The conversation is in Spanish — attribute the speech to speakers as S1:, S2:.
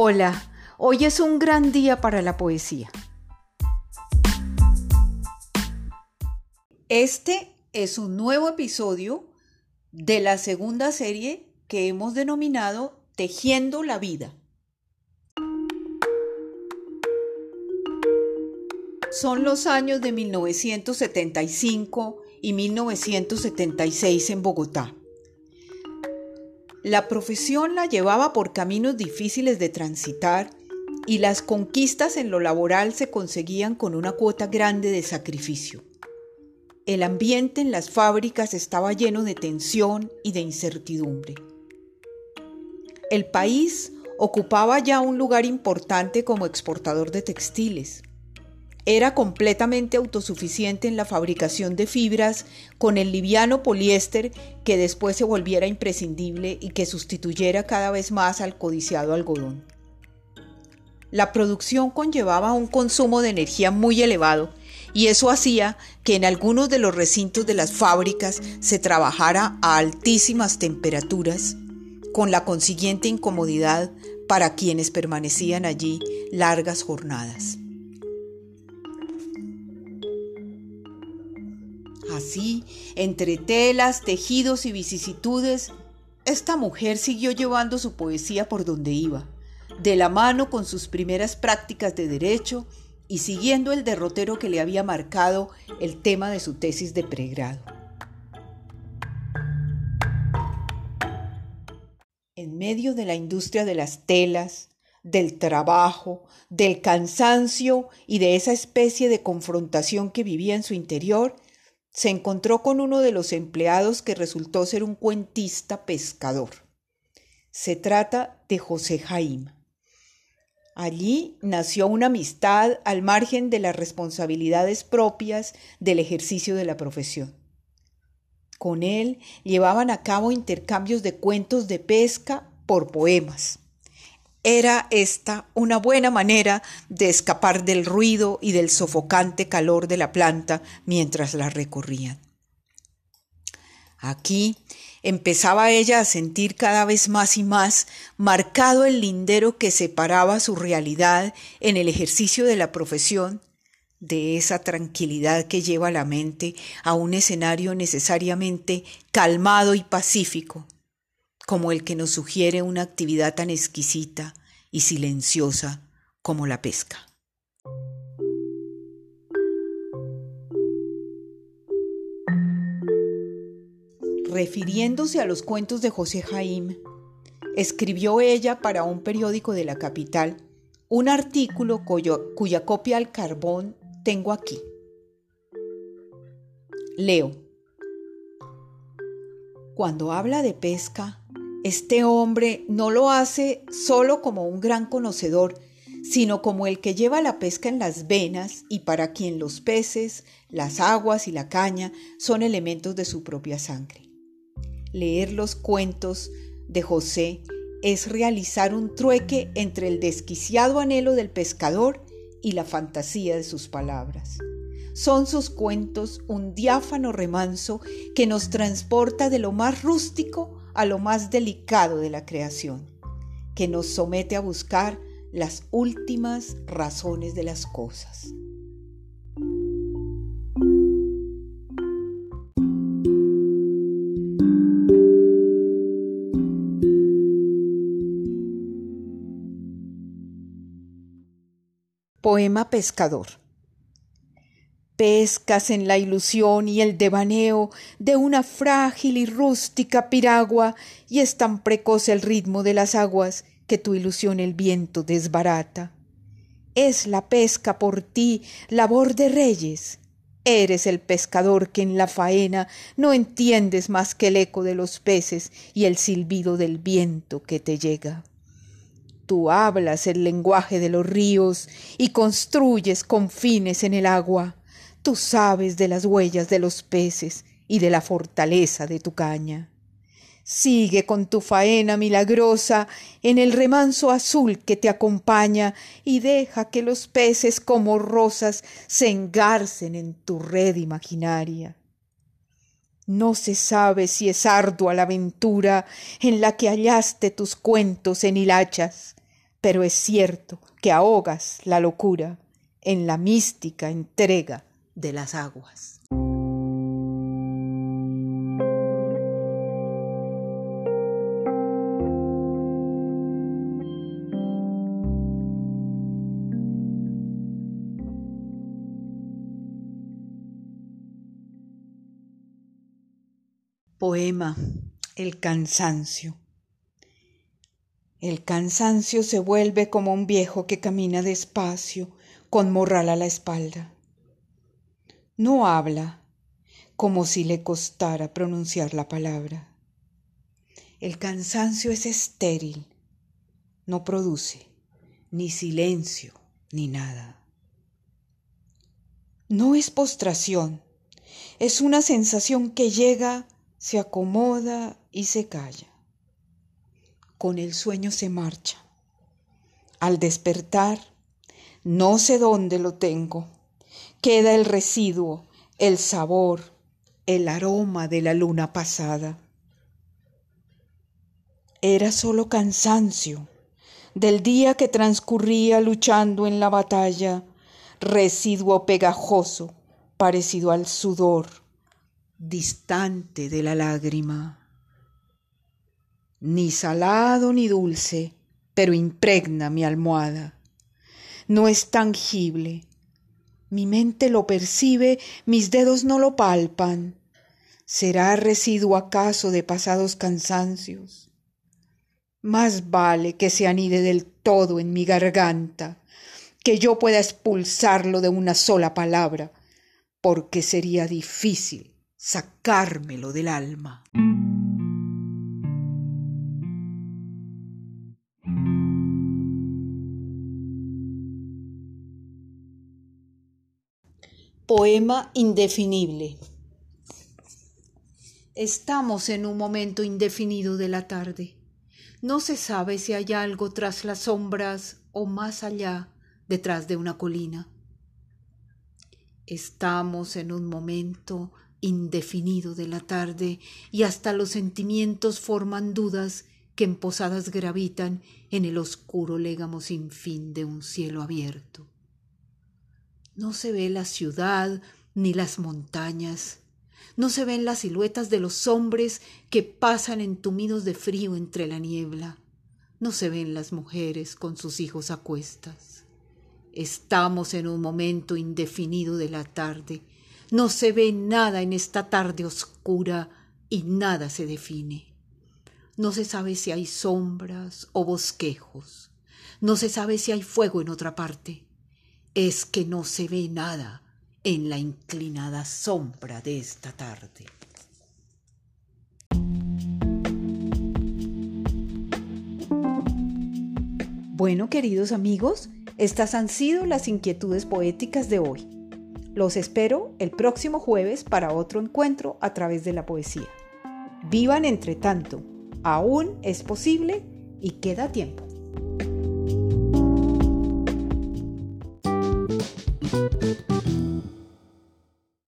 S1: Hola, hoy es un gran día para la poesía. Este es un nuevo episodio de la segunda serie que hemos denominado Tejiendo la vida. Son los años de 1975 y 1976 en Bogotá. La profesión la llevaba por caminos difíciles de transitar y las conquistas en lo laboral se conseguían con una cuota grande de sacrificio. El ambiente en las fábricas estaba lleno de tensión y de incertidumbre. El país ocupaba ya un lugar importante como exportador de textiles. Era completamente autosuficiente en la fabricación de fibras con el liviano poliéster que después se volviera imprescindible y que sustituyera cada vez más al codiciado algodón. La producción conllevaba un consumo de energía muy elevado y eso hacía que en algunos de los recintos de las fábricas se trabajara a altísimas temperaturas, con la consiguiente incomodidad para quienes permanecían allí largas jornadas. Así, entre telas, tejidos y vicisitudes, esta mujer siguió llevando su poesía por donde iba, de la mano con sus primeras prácticas de derecho y siguiendo el derrotero que le había marcado el tema de su tesis de pregrado. En medio de la industria de las telas, del trabajo, del cansancio y de esa especie de confrontación que vivía en su interior, se encontró con uno de los empleados que resultó ser un cuentista pescador. Se trata de José Jaime. Allí nació una amistad al margen de las responsabilidades propias del ejercicio de la profesión. Con él llevaban a cabo intercambios de cuentos de pesca por poemas. Era esta una buena manera de escapar del ruido y del sofocante calor de la planta mientras la recorrían. Aquí empezaba ella a sentir cada vez más y más marcado el lindero que separaba su realidad en el ejercicio de la profesión de esa tranquilidad que lleva la mente a un escenario necesariamente calmado y pacífico como el que nos sugiere una actividad tan exquisita y silenciosa como la pesca. Refiriéndose a los cuentos de José Jaime, escribió ella para un periódico de la capital un artículo cuya copia al carbón tengo aquí. Leo. Cuando habla de pesca, este hombre no lo hace solo como un gran conocedor, sino como el que lleva la pesca en las venas y para quien los peces, las aguas y la caña son elementos de su propia sangre. Leer los cuentos de José es realizar un trueque entre el desquiciado anhelo del pescador y la fantasía de sus palabras. Son sus cuentos un diáfano remanso que nos transporta de lo más rústico a lo más delicado de la creación, que nos somete a buscar las últimas razones de las cosas. Poema Pescador pescas en la ilusión y el devaneo de una frágil y rústica piragua, y es tan precoz el ritmo de las aguas que tu ilusión el viento desbarata. Es la pesca por ti labor de reyes. Eres el pescador que en la faena no entiendes más que el eco de los peces y el silbido del viento que te llega. Tú hablas el lenguaje de los ríos y construyes confines en el agua Tú sabes de las huellas de los peces y de la fortaleza de tu caña. Sigue con tu faena milagrosa en el remanso azul que te acompaña y deja que los peces como rosas se engarcen en tu red imaginaria. No se sabe si es ardua la aventura en la que hallaste tus cuentos en hilachas, pero es cierto que ahogas la locura en la mística entrega de las aguas. Poema El cansancio. El cansancio se vuelve como un viejo que camina despacio con morral a la espalda. No habla como si le costara pronunciar la palabra. El cansancio es estéril, no produce ni silencio ni nada. No es postración, es una sensación que llega se acomoda y se calla. Con el sueño se marcha. Al despertar, no sé dónde lo tengo. Queda el residuo, el sabor, el aroma de la luna pasada. Era solo cansancio del día que transcurría luchando en la batalla, residuo pegajoso parecido al sudor distante de la lágrima. Ni salado ni dulce, pero impregna mi almohada. No es tangible. Mi mente lo percibe, mis dedos no lo palpan. ¿Será residuo acaso de pasados cansancios? Más vale que se anide del todo en mi garganta, que yo pueda expulsarlo de una sola palabra, porque sería difícil sacármelo del alma. Poema indefinible. Estamos en un momento indefinido de la tarde. No se sabe si hay algo tras las sombras o más allá, detrás de una colina. Estamos en un momento indefinido de la tarde y hasta los sentimientos forman dudas que en posadas gravitan en el oscuro légamo sin fin de un cielo abierto. No se ve la ciudad ni las montañas, no se ven las siluetas de los hombres que pasan entumidos de frío entre la niebla, no se ven las mujeres con sus hijos a cuestas. Estamos en un momento indefinido de la tarde, no se ve nada en esta tarde oscura y nada se define. No se sabe si hay sombras o bosquejos. No se sabe si hay fuego en otra parte. Es que no se ve nada en la inclinada sombra de esta tarde. Bueno, queridos amigos, estas han sido las inquietudes poéticas de hoy. Los espero el próximo jueves para otro encuentro a través de la poesía. Vivan entre tanto, aún es posible y queda tiempo.